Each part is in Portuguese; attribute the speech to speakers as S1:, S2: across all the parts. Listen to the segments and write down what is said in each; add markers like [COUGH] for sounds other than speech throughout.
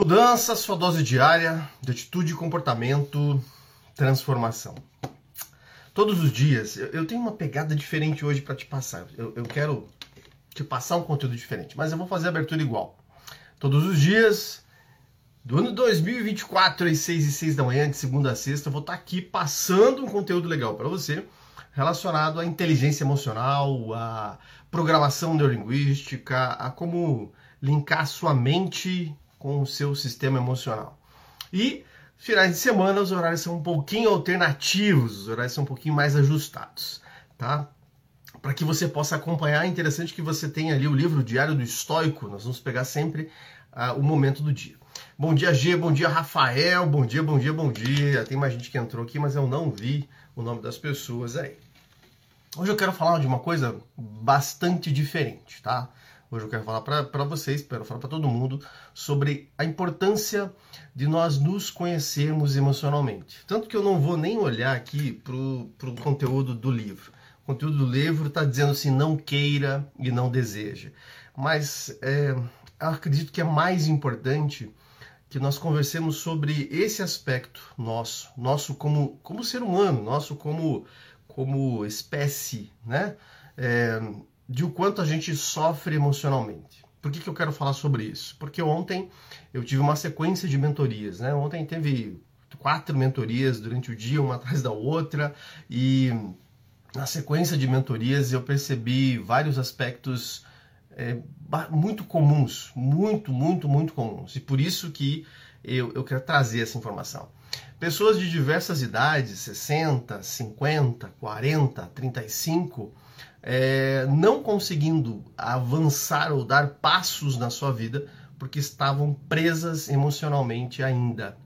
S1: Mudança, sua dose diária de atitude, comportamento, transformação. Todos os dias, eu tenho uma pegada diferente hoje para te passar. Eu, eu, quero te passar um conteúdo diferente, mas eu vou fazer a abertura igual. Todos os dias, do ano 2024, às 6 e 6 da manhã, de segunda a sexta, eu vou estar tá aqui passando um conteúdo legal para você relacionado à inteligência emocional, à programação neurolinguística, a como linkar sua mente com o seu sistema emocional. E finais de semana os horários são um pouquinho alternativos, os horários são um pouquinho mais ajustados, tá? Para que você possa acompanhar, é interessante que você tenha ali o livro Diário do Estoico, nós vamos pegar sempre uh, o momento do dia. Bom dia, G, bom dia, Rafael, bom dia, bom dia, bom dia. Tem mais gente que entrou aqui, mas eu não vi o nome das pessoas aí. Hoje eu quero falar de uma coisa bastante diferente, tá? Hoje eu quero falar para vocês, quero falar para todo mundo sobre a importância de nós nos conhecermos emocionalmente. Tanto que eu não vou nem olhar aqui para o conteúdo do livro. O conteúdo do livro está dizendo assim: não queira e não deseja. Mas é, acredito que é mais importante que nós conversemos sobre esse aspecto nosso, nosso como, como ser humano, nosso como, como espécie, né? É, de o quanto a gente sofre emocionalmente. Por que, que eu quero falar sobre isso? Porque ontem eu tive uma sequência de mentorias, né? Ontem teve quatro mentorias durante o dia, uma [LAUGHS] atrás da outra, e na sequência de mentorias eu percebi vários aspectos é, muito comuns, muito, muito, muito comuns. E por isso que eu, eu quero trazer essa informação. Pessoas de diversas idades, 60, 50, 40, 35, é, não conseguindo avançar ou dar passos na sua vida porque estavam presas emocionalmente ainda.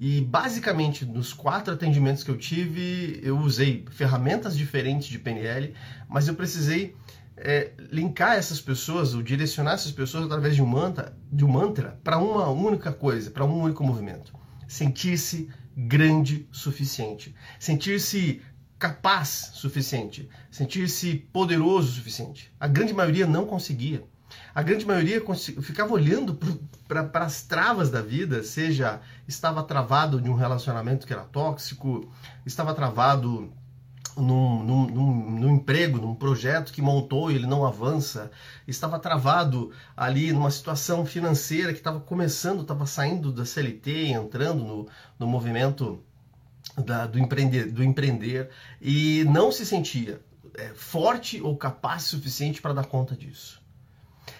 S1: E basicamente, nos quatro atendimentos que eu tive, eu usei ferramentas diferentes de PNL, mas eu precisei é, linkar essas pessoas, ou direcionar essas pessoas através de um mantra, de um mantra para uma única coisa, para um único movimento. Sentir-se grande o suficiente. Sentir-se capaz suficiente, sentir-se poderoso o suficiente. A grande maioria não conseguia. A grande maioria ficava olhando para as travas da vida, seja estava travado de um relacionamento que era tóxico, estava travado num, num, num, num, emprego, num projeto que montou e ele não avança, estava travado ali numa situação financeira que estava começando, estava saindo da CLT, entrando no, no movimento da, do, empreender, do empreender e não se sentia é, forte ou capaz o suficiente para dar conta disso.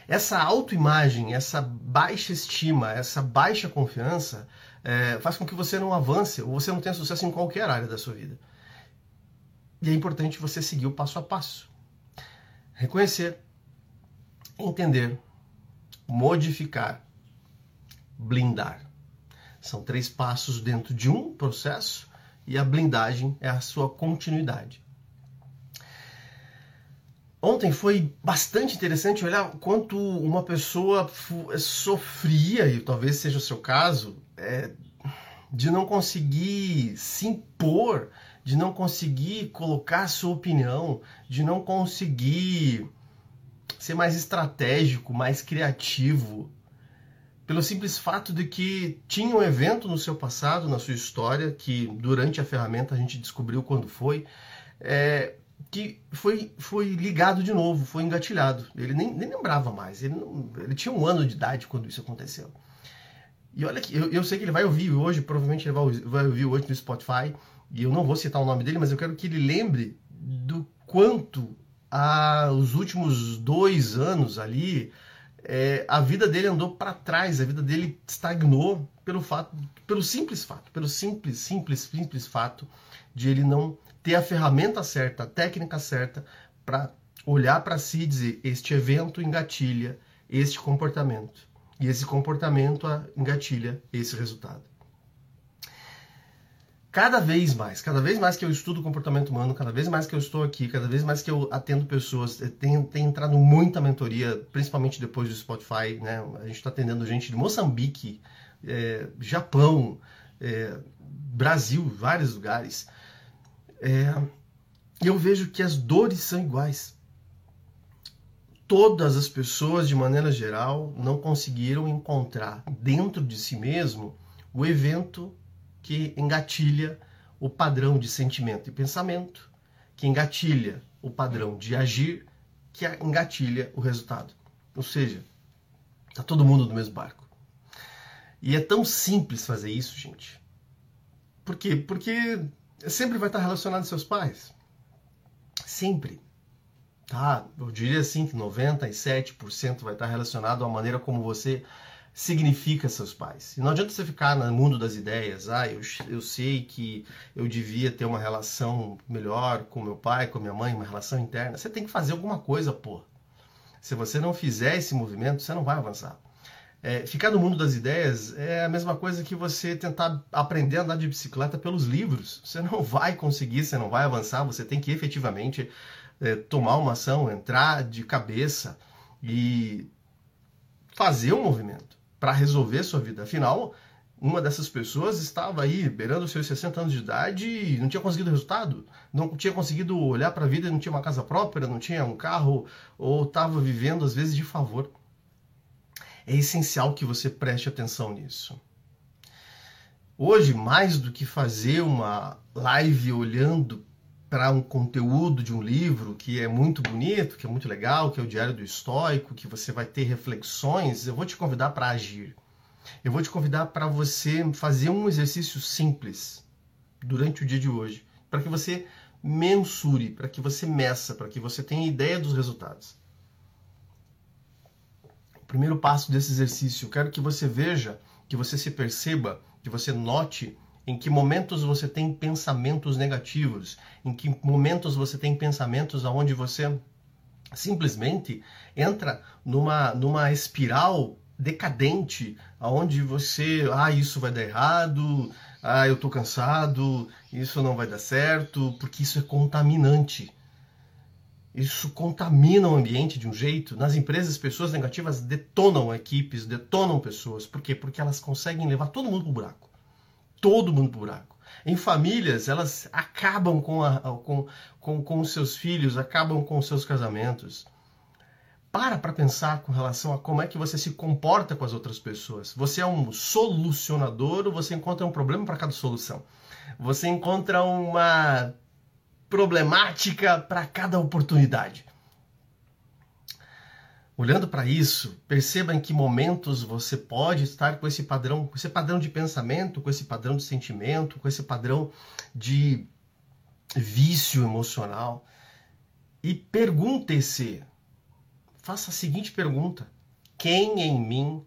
S1: Essa autoimagem, essa baixa estima, essa baixa confiança é, faz com que você não avance ou você não tenha sucesso em qualquer área da sua vida. E é importante você seguir o passo a passo. Reconhecer, entender, modificar, blindar. São três passos dentro de um processo e a blindagem é a sua continuidade. Ontem foi bastante interessante olhar quanto uma pessoa sofria, e talvez seja o seu caso, é, de não conseguir se impor, de não conseguir colocar sua opinião, de não conseguir ser mais estratégico, mais criativo, pelo simples fato de que tinha um evento no seu passado, na sua história, que durante a ferramenta a gente descobriu quando foi, é, que foi, foi ligado de novo, foi engatilhado. Ele nem, nem lembrava mais, ele, não, ele tinha um ano de idade quando isso aconteceu. E olha que eu, eu sei que ele vai ouvir hoje, provavelmente ele vai, vai ouvir hoje no Spotify, e eu não vou citar o nome dele, mas eu quero que ele lembre do quanto a, os últimos dois anos ali é, a vida dele andou para trás, a vida dele estagnou pelo fato, pelo simples fato, pelo simples, simples, simples fato de ele não ter a ferramenta certa, a técnica certa para olhar para si e dizer: este evento engatilha este comportamento. E esse comportamento engatilha esse resultado cada vez mais, cada vez mais que eu estudo comportamento humano, cada vez mais que eu estou aqui, cada vez mais que eu atendo pessoas, tem, tem entrado muita mentoria, principalmente depois do Spotify, né? A gente está atendendo gente de Moçambique, é, Japão, é, Brasil, vários lugares. É, eu vejo que as dores são iguais. todas as pessoas, de maneira geral, não conseguiram encontrar dentro de si mesmo o evento que engatilha o padrão de sentimento e pensamento, que engatilha o padrão de agir, que engatilha o resultado. Ou seja, tá todo mundo no mesmo barco. E é tão simples fazer isso, gente. Por quê? Porque sempre vai estar relacionado aos seus pais. Sempre. Tá? Eu diria assim que 97% vai estar relacionado à maneira como você significa seus pais. E não adianta você ficar no mundo das ideias. Ah, eu, eu sei que eu devia ter uma relação melhor com meu pai, com minha mãe, uma relação interna. Você tem que fazer alguma coisa, pô. Se você não fizer esse movimento, você não vai avançar. É, ficar no mundo das ideias é a mesma coisa que você tentar aprender a andar de bicicleta pelos livros. Você não [LAUGHS] vai conseguir, você não vai avançar, você tem que efetivamente é, tomar uma ação, entrar de cabeça e fazer um movimento para resolver sua vida. Afinal, uma dessas pessoas estava aí beirando seus 60 anos de idade e não tinha conseguido resultado, não tinha conseguido olhar para a vida, não tinha uma casa própria, não tinha um carro ou estava vivendo às vezes de favor é essencial que você preste atenção nisso. Hoje, mais do que fazer uma live olhando para um conteúdo de um livro que é muito bonito, que é muito legal, que é o Diário do Estoico, que você vai ter reflexões, eu vou te convidar para agir. Eu vou te convidar para você fazer um exercício simples durante o dia de hoje, para que você mensure, para que você meça, para que você tenha ideia dos resultados primeiro passo desse exercício. Eu quero que você veja, que você se perceba, que você note em que momentos você tem pensamentos negativos, em que momentos você tem pensamentos aonde você simplesmente entra numa, numa espiral decadente, aonde você, ah, isso vai dar errado, ah, eu tô cansado, isso não vai dar certo, porque isso é contaminante. Isso contamina o ambiente de um jeito. Nas empresas, pessoas negativas detonam equipes, detonam pessoas. Por quê? Porque elas conseguem levar todo mundo para o buraco. Todo mundo para o buraco. Em famílias, elas acabam com, a, com, com, com os seus filhos, acabam com os seus casamentos. Para para pensar com relação a como é que você se comporta com as outras pessoas. Você é um solucionador ou você encontra um problema para cada solução? Você encontra uma problemática para cada oportunidade. Olhando para isso, perceba em que momentos você pode estar com esse padrão, com esse padrão de pensamento, com esse padrão de sentimento, com esse padrão de vício emocional. E pergunte-se, faça a seguinte pergunta: quem em mim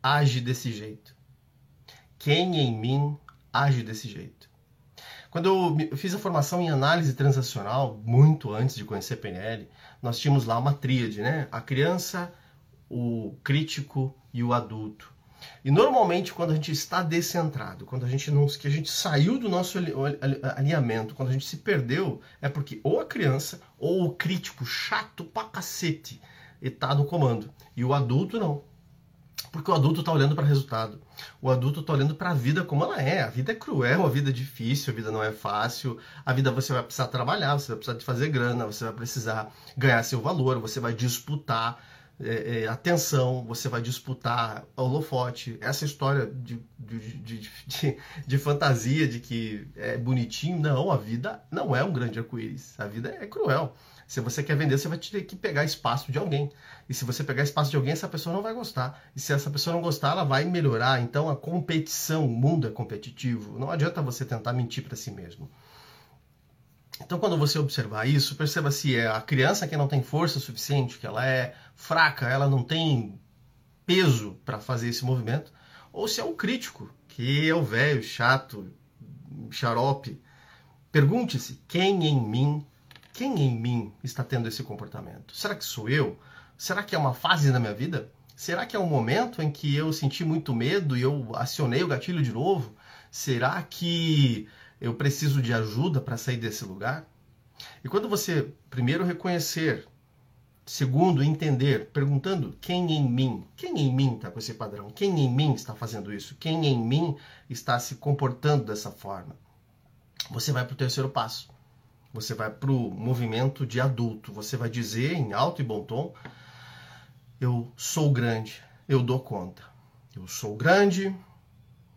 S1: age desse jeito? Quem em mim age desse jeito? Quando eu fiz a formação em análise transacional, muito antes de conhecer PNL, nós tínhamos lá uma tríade, né? A criança, o crítico e o adulto. E normalmente quando a gente está descentrado, quando a gente não, que a gente saiu do nosso alinhamento, quando a gente se perdeu, é porque ou a criança ou o crítico chato pra cacete está no comando. E o adulto não. Porque o adulto está olhando para resultado. O adulto está olhando para a vida como ela é. A vida é cruel, a vida é difícil, a vida não é fácil. A vida você vai precisar trabalhar, você vai precisar de fazer grana, você vai precisar ganhar seu valor, você vai disputar é, é, atenção, você vai disputar holofote. Essa história de, de, de, de, de fantasia de que é bonitinho, não, a vida não é um grande arco-íris. A vida é cruel. Se você quer vender, você vai ter que pegar espaço de alguém. E se você pegar espaço de alguém, essa pessoa não vai gostar. E se essa pessoa não gostar, ela vai melhorar. Então a competição, o mundo é competitivo. Não adianta você tentar mentir para si mesmo. Então, quando você observar isso, perceba se é a criança que não tem força suficiente, que ela é fraca, ela não tem peso para fazer esse movimento, ou se é o crítico, que é o velho, chato, xarope. Pergunte-se: quem em mim quem em mim está tendo esse comportamento? Será que sou eu? Será que é uma fase da minha vida? Será que é um momento em que eu senti muito medo e eu acionei o gatilho de novo? Será que eu preciso de ajuda para sair desse lugar? E quando você, primeiro, reconhecer, segundo, entender, perguntando quem em mim, quem em mim está com esse padrão, quem em mim está fazendo isso, quem em mim está se comportando dessa forma, você vai para o terceiro passo Você vai para o movimento de adulto. Você vai dizer em alto e bom tom: Eu sou grande, eu dou conta. Eu sou grande,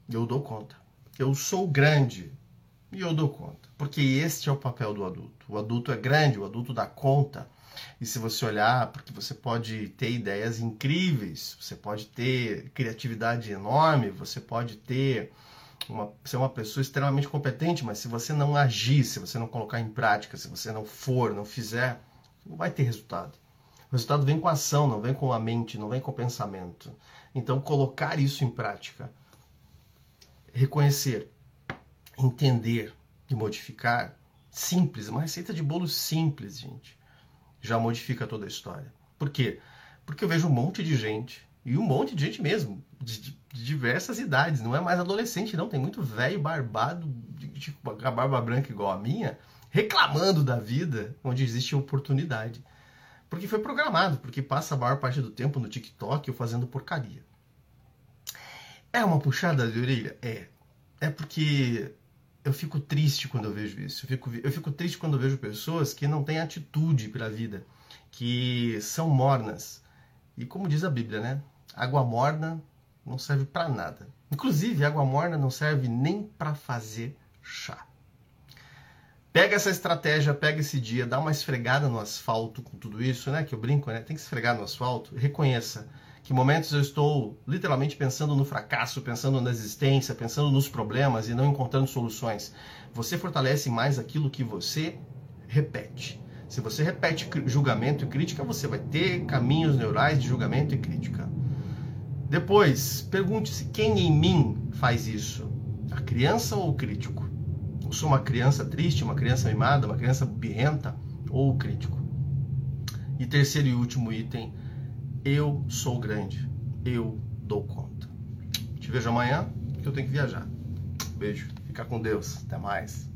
S1: eu dou conta. Eu sou grande e eu dou conta. Porque este é o papel do adulto. O adulto é grande, o adulto dá conta. E se você olhar, porque você pode ter ideias incríveis, você pode ter criatividade enorme, você pode ter uma, ser uma pessoa extremamente competente, mas se você não agir, se você não colocar em prática, se você não for, não fizer, não vai ter resultado. O resultado vem com a ação, não vem com a mente, não vem com o pensamento. Então, colocar isso em prática, reconhecer, entender e modificar, simples, uma receita de bolo simples, gente, já modifica toda a história. Por quê? Porque eu vejo um monte de gente, e um monte de gente mesmo, de, de diversas idades, não é mais adolescente, não, tem muito velho barbado, de, com a barba branca igual a minha, reclamando da vida onde existe oportunidade. Porque foi programado, porque passa a maior parte do tempo no TikTok ou fazendo porcaria. É uma puxada de orelha? É. É porque eu fico triste quando eu vejo isso. Eu fico, eu fico triste quando eu vejo pessoas que não têm atitude para a vida, que são mornas. E como diz a Bíblia, né? Água morna não serve para nada. Inclusive, água morna não serve nem para fazer chá. Pega essa estratégia, pega esse dia, dá uma esfregada no asfalto com tudo isso, né? Que eu brinco, né? Tem que esfregar no asfalto. Reconheça que momentos eu estou literalmente pensando no fracasso, pensando na existência, pensando nos problemas e não encontrando soluções. Você fortalece mais aquilo que você repete. Se você repete julgamento e crítica, você vai ter caminhos neurais de julgamento e crítica. Depois, pergunte-se quem em mim faz isso: a criança ou o crítico? Eu sou uma criança triste, uma criança mimada, uma criança birrenta ou o crítico? E terceiro e último item, eu sou grande. Eu dou conta. Te vejo amanhã, que eu tenho que viajar. Beijo. Fica com Deus. Até mais.